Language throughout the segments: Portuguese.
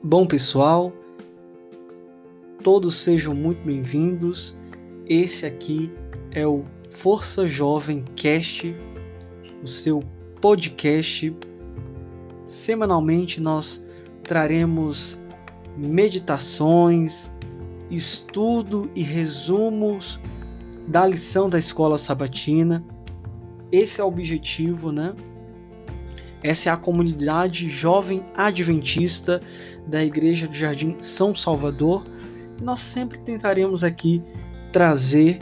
Bom, pessoal, todos sejam muito bem-vindos. Esse aqui é o Força Jovem Cast, o seu podcast. Semanalmente nós traremos meditações, estudo e resumos da lição da escola sabatina. Esse é o objetivo, né? Essa é a comunidade jovem adventista da Igreja do Jardim São Salvador. Nós sempre tentaremos aqui trazer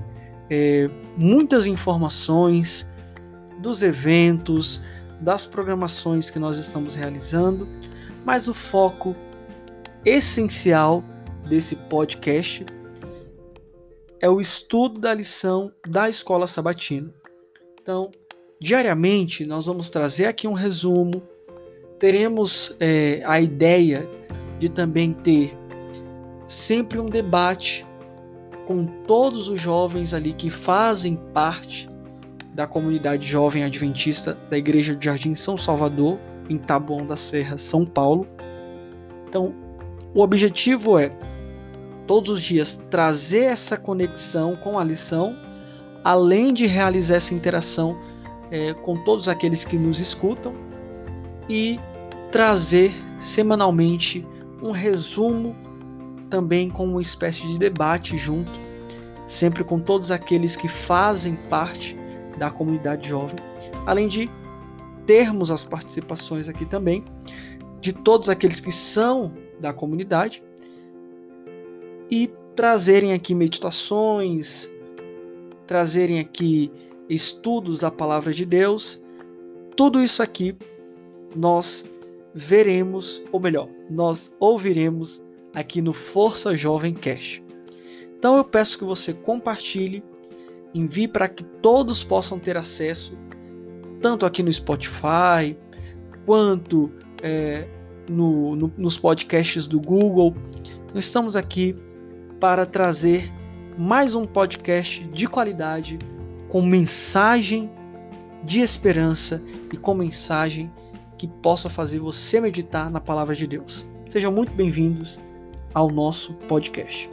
é, muitas informações dos eventos, das programações que nós estamos realizando, mas o foco essencial desse podcast é o estudo da lição da escola sabatina. Então, diariamente nós vamos trazer aqui um resumo, teremos é, a ideia de também ter sempre um debate com todos os jovens ali que fazem parte da comunidade jovem adventista da Igreja do Jardim São Salvador, em Taboão da Serra, São Paulo. Então, o objetivo é todos os dias trazer essa conexão com a lição, além de realizar essa interação é, com todos aqueles que nos escutam e trazer semanalmente um resumo também com uma espécie de debate junto, sempre com todos aqueles que fazem parte da comunidade jovem, além de termos as participações aqui também de todos aqueles que são da comunidade e trazerem aqui meditações, trazerem aqui estudos da palavra de Deus. Tudo isso aqui nós veremos, ou melhor, nós ouviremos aqui no Força Jovem Cash. Então eu peço que você compartilhe, envie para que todos possam ter acesso, tanto aqui no Spotify, quanto é, no, no, nos podcasts do Google. Então estamos aqui para trazer mais um podcast de qualidade com mensagem de esperança e com mensagem que possa fazer você meditar na palavra de Deus. Sejam muito bem-vindos ao nosso podcast.